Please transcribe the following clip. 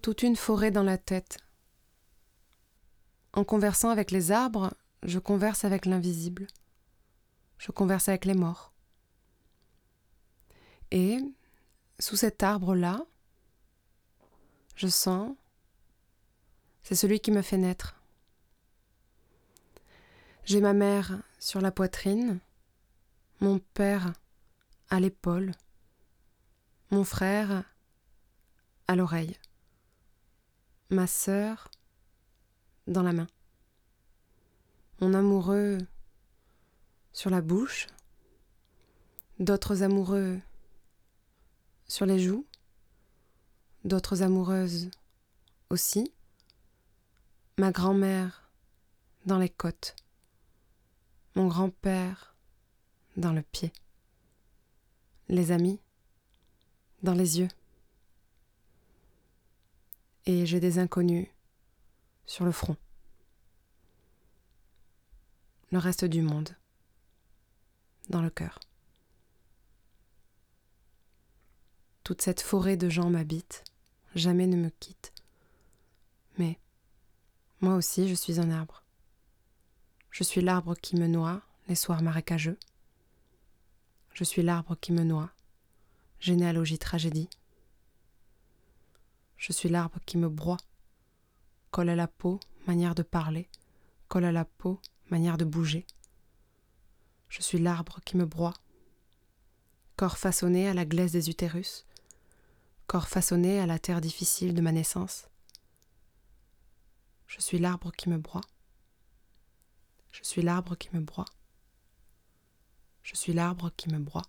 Toute une forêt dans la tête. En conversant avec les arbres, je converse avec l'invisible. Je converse avec les morts. Et, sous cet arbre-là, je sens, c'est celui qui me fait naître. J'ai ma mère sur la poitrine, mon père à l'épaule, mon frère à l'oreille ma sœur dans la main, mon amoureux sur la bouche, d'autres amoureux sur les joues, d'autres amoureuses aussi, ma grand-mère dans les côtes, mon grand-père dans le pied, les amis dans les yeux et j'ai des inconnus sur le front. Le reste du monde dans le cœur. Toute cette forêt de gens m'habite, jamais ne me quitte. Mais moi aussi je suis un arbre. Je suis l'arbre qui me noie les soirs marécageux. Je suis l'arbre qui me noie, généalogie tragédie. Je suis l'arbre qui me broie. Colle à la peau, manière de parler. Colle à la peau, manière de bouger. Je suis l'arbre qui me broie. Corps façonné à la glaise des utérus. Corps façonné à la terre difficile de ma naissance. Je suis l'arbre qui me broie. Je suis l'arbre qui me broie. Je suis l'arbre qui me broie.